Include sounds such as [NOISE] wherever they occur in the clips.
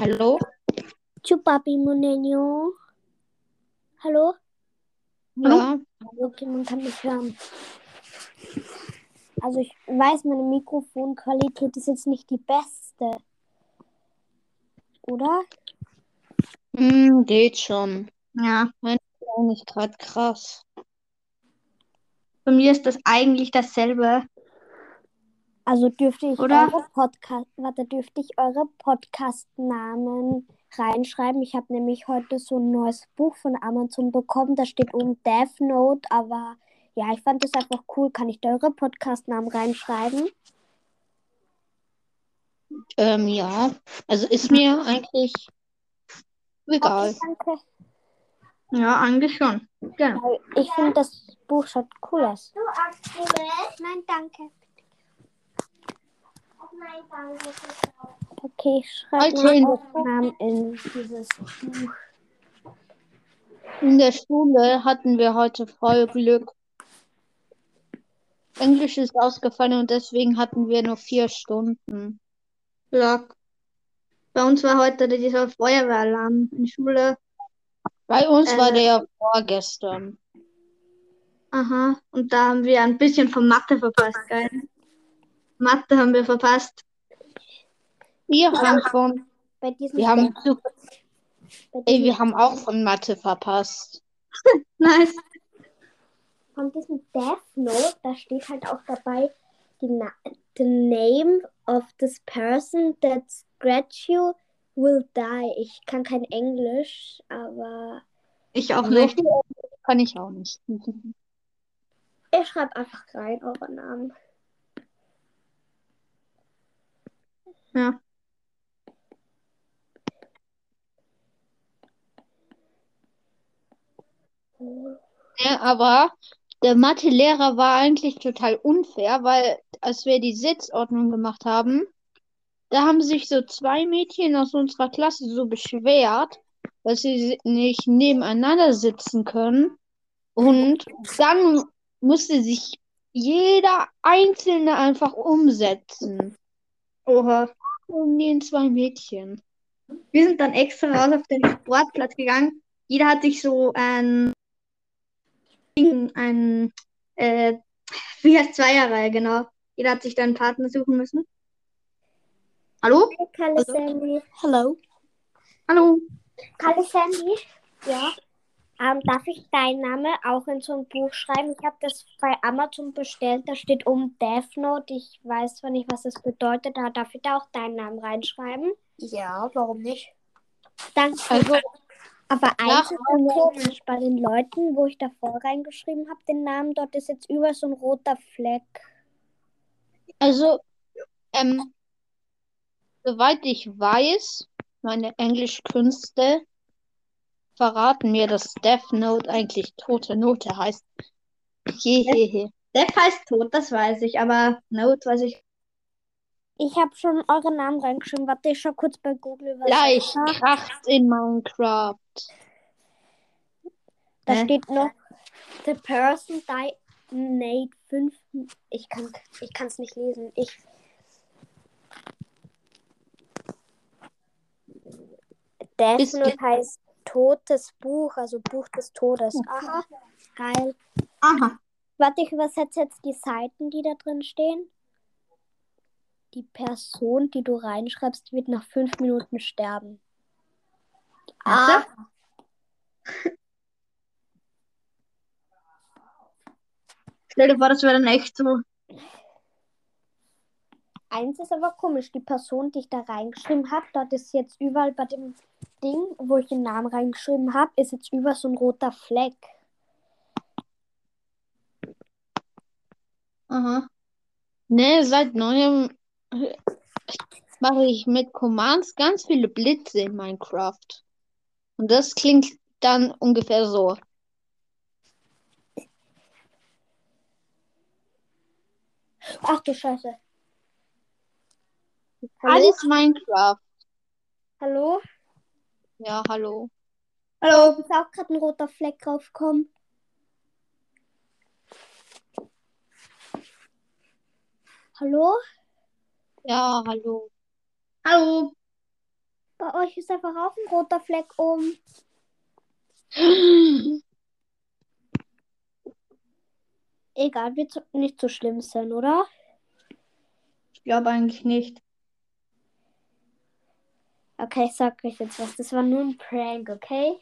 Hallo? Chupapi Munenyo. Hallo? Ja, Okay, man kann mich hören. Also ich weiß, meine Mikrofonqualität ist jetzt nicht die beste. Oder? hm, geht schon. Ja, Ist auch nicht gerade krass. bei mir ist das eigentlich dasselbe. Also dürfte ich Oder? eure Podcast, warte, dürfte ich eure Podcast-Namen reinschreiben? Ich habe nämlich heute so ein neues Buch von Amazon bekommen. Da steht oben Death Note, aber ja, ich fand das einfach cool. Kann ich da eure Podcast-Namen reinschreiben? Ähm, ja. Also ist mir eigentlich egal. Okay, danke. Ja, eigentlich schon. Weil ich finde, das Buch schaut cool aus. Nein, danke. Okay, ich schreibe Namen in dieses Buch. In der Schule hatten wir heute voll Glück. Englisch ist ausgefallen und deswegen hatten wir nur vier Stunden. Ja. Bei uns war heute dieser Feuerwehralarm in der Schule. Bei uns war Äh. der vorgestern. Aha. Und da haben wir ein bisschen von Mathe verpasst, geil. Mathe haben wir verpasst. Wir haben von, Bei diesem wir haben, zu, bei ey, wir haben auch von Mathe verpasst. [LAUGHS] Nice. von diesem Death Note, da steht halt auch dabei die Na the name of this person that scratch you will die. Ich kann kein Englisch, aber Ich auch nicht. kann ich auch nicht. [LAUGHS] ich schreibe einfach rein euren Namen. Ja. Ja, aber der Mathelehrer war eigentlich total unfair, weil als wir die Sitzordnung gemacht haben, da haben sich so zwei Mädchen aus unserer Klasse so beschwert, dass sie nicht nebeneinander sitzen können. Und dann musste sich jeder Einzelne einfach umsetzen. Oha. Um den zwei Mädchen. Wir sind dann extra raus auf den Sportplatz gegangen. Jeder hat sich so ein, Ding, ein, äh, wie heißt Zweierreihe, genau. Jeder hat sich dann einen Partner suchen müssen. Hallo? Sandy. Hello. Hallo? Kalle Sandy? Ja. Ähm, darf ich deinen Namen auch in so ein Buch schreiben? Ich habe das bei Amazon bestellt. Da steht um Death Note. Ich weiß zwar nicht, was das bedeutet, aber darf ich da auch deinen Namen reinschreiben? Ja, warum nicht? Danke. Also, aber eins ist komisch. Bei den Leuten, wo ich davor reingeschrieben habe, den Namen, dort ist jetzt über so ein roter Fleck. Also, ähm, soweit ich weiß, meine Englischkünste verraten mir, dass Death Note eigentlich tote Note heißt. Hehehe. Death heißt tot, das weiß ich, aber Note weiß ich. Ich habe schon euren Namen reingeschrieben. Warte, ich schau kurz bei Google, was Gleich kracht's in Minecraft. Da Hä? steht noch The person died Nate 5. Ich kann ich kann's nicht lesen. Ich Death Note heißt totes Buch, also Buch des Todes. Aha. Geil. Aha. Warte, ich übersetze jetzt die Seiten, die da drin stehen. Die Person, die du reinschreibst, wird nach fünf Minuten sterben. Ah. Stell dir vor, das wäre dann echt so. Eins ist aber komisch, die Person, die ich da reingeschrieben habe, dort ist jetzt überall bei dem Ding, wo ich den Namen reingeschrieben habe, ist jetzt über so ein roter Fleck. Aha. Ne, seit neuem äh, mache ich mit Commands ganz viele Blitze in Minecraft. Und das klingt dann ungefähr so. Ach du Scheiße. Hallo? Alles Minecraft. Hallo? Ja, hallo. Hallo. Ist auch gerade ein roter Fleck draufgekommen. Hallo? Ja, hallo. Hallo. Bei euch ist einfach auch ein roter Fleck um. Egal, wird nicht so schlimm sein, oder? Ich glaube eigentlich nicht. Okay, ich sag euch jetzt was. Das war nur ein Prank, okay?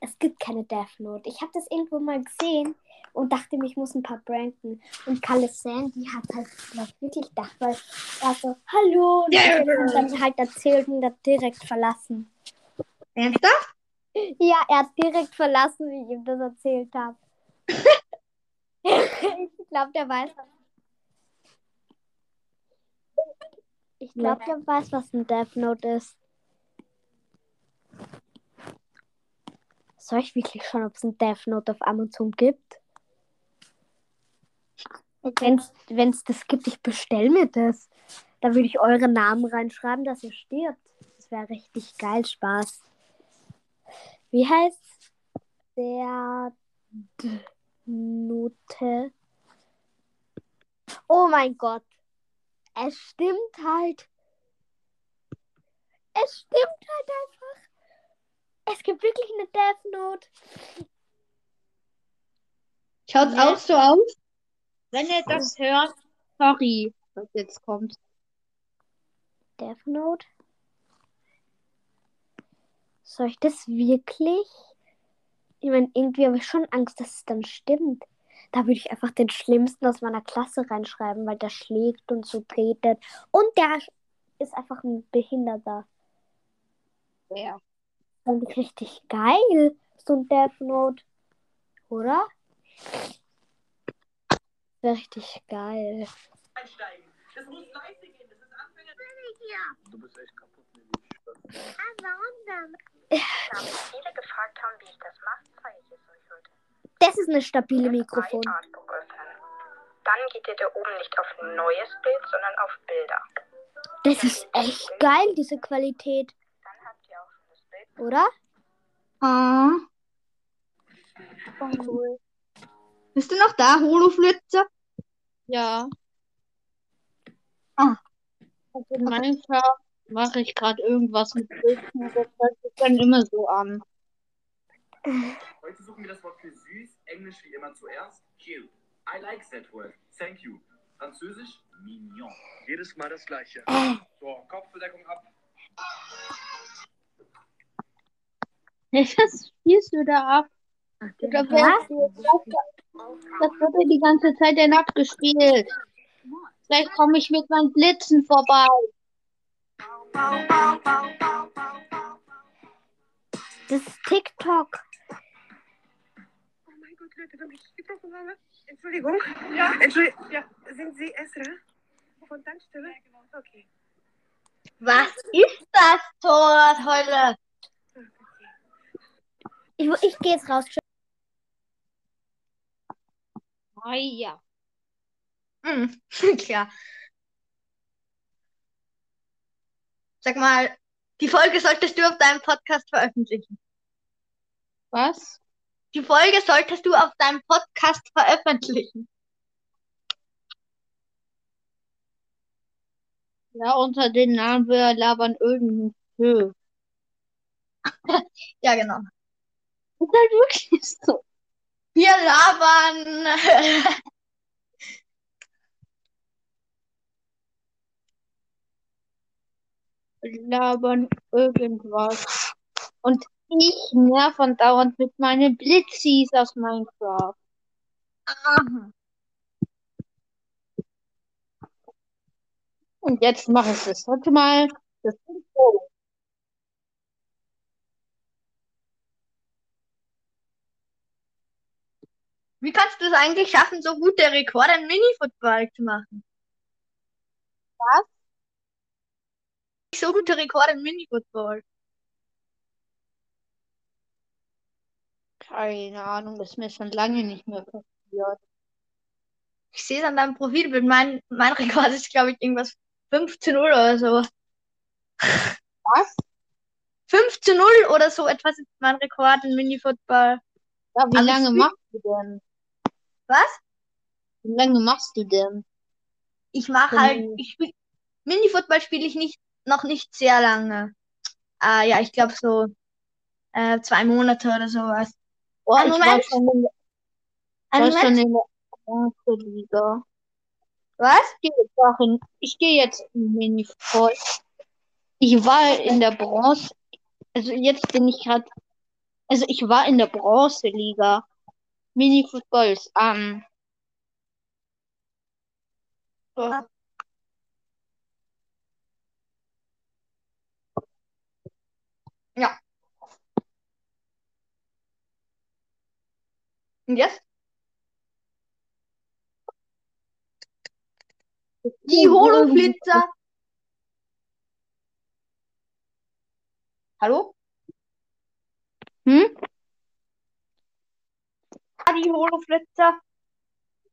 Es gibt keine Death Note. Ich habe das irgendwo mal gesehen und dachte mir, ich muss ein paar pranken. Und Kalle Sandy hat halt, glaub ich, wirklich gedacht, weil er so, hallo, und dann halt erzählt und hat direkt verlassen. Ernsthaft? Ja, er hat direkt verlassen, wie ich ihm das erzählt habe. [LAUGHS] ich glaube, der weiß was. Ich glaube, der weiß, was ein Death Note ist. Soll ich wirklich schauen, ob es ein Death Note auf Amazon gibt? Okay. Wenn es das gibt, ich bestelle mir das. Da würde ich eure Namen reinschreiben, dass ihr stirbt. Das wäre richtig geil, Spaß. Wie heißt der D Note? Oh mein Gott. Es stimmt halt. Es stimmt halt einfach. Es gibt wirklich eine Death Note. Schaut's Ja. auch so aus? Wenn ihr das hört, sorry, was jetzt kommt. Death Note. Soll ich das wirklich? Ich meine, irgendwie habe ich schon Angst, dass es dann stimmt. Da würde ich einfach den Schlimmsten aus meiner Klasse reinschreiben, weil der schlägt und so tretet. Und der ist einfach ein Behinderter. Ja. Fand ich richtig geil. So ein Death Note. Oder? Wäre richtig geil. einsteigen. Das muss leise gehen. Das ist Anfänger. Du bist echt kaputt, Lili. Da mich viele gefragt haben, wie ich das mache, zeige ich es euch heute. Das ist eine stabile Mikrofon. Dann geht ihr da oben nicht auf neues Bild, sondern auf Bilder. Das ist echt geil, diese Qualität. Dann habt ihr auch schon das Bild. Oder? Ah. Cool. Bist du noch da, Holoflitzer? Ja. Ah. Also in Minecraft mache ich gerade irgendwas mit Bildchen. Das hört sich dann immer so an. Heute suchen wir das Wort für süß, Englisch wie immer zuerst. Cute. I like that word. Thank you. Französisch, mignon. Jedes Mal das Gleiche. So, Kopfbedeckung ab. Was spielst du da ab? Oder Was? Das wird die ganze Zeit denn abgespielt. Vielleicht komme ich mit meinen Blitzen vorbei. Das ist TikTok. Oh mein Gott, Leute, wenn ich gebrochen habe. Entschuldigung. Ja. Entschuldigung. Ja. Sind Sie Esra? Von Tankstelle? Ja, genau. Okay. Was ist das, Tor heute? Ich, ich gehe jetzt raus. Ah ja. Hm, [LAUGHS] klar. Sag mal, die Folge solltest du auf deinem Podcast veröffentlichen. Was? Die Folge solltest du auf deinem Podcast veröffentlichen. Ja, unter den Namen wir labern irgendeinen. [LAUGHS] Ja, genau. Ist halt wirklich so. Wir labern. [LAUGHS] labern irgendwas. Und ich nerv dauernd mit meinen Blitzis aus Minecraft. Aha. Und jetzt mache ich das heute mal. Das Intro. Wie kannst du es eigentlich schaffen, so gute Rekorde im Mini-Football zu machen? Was? So gute Rekorde im Mini-Football. Keine Ahnung, das ist mir schon lange nicht mehr passiert. Ich sehe es an deinem Profilbild. Mein, mein [LAUGHS] Rekord ist, glaube ich, irgendwas 5 zu 0 oder so. Was? 5 zu 0 oder so etwas ist mein Rekord im Mini-Football. Ja, wie Also lange machst du denn? Was? Wie lange machst du denn? Ich mache halt, ich spiel, Mini-Football spiele ich nicht, noch nicht sehr lange. äh, ja, ich glaube so äh, zwei Monate oder sowas. Oh, ich war Moment. schon in war schon in der Bronzeliga. Was? Ich gehe jetzt, auch in, ich gehe jetzt in Mini-Football. Ich war in der Bronze. Also jetzt bin ich gerade. Also ich war in der Bronzeliga. Mini-Football ist an. Oh. Ja. Und jetzt? Die Holoflitzer. Hallo? Hm? Ah, die Holoflitzer.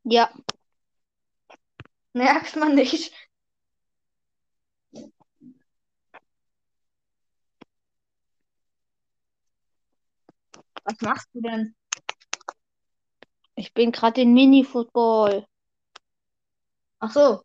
Ja. Merkt man nicht. Was machst du denn? Ich bin gerade in Mini-Football. Ach so.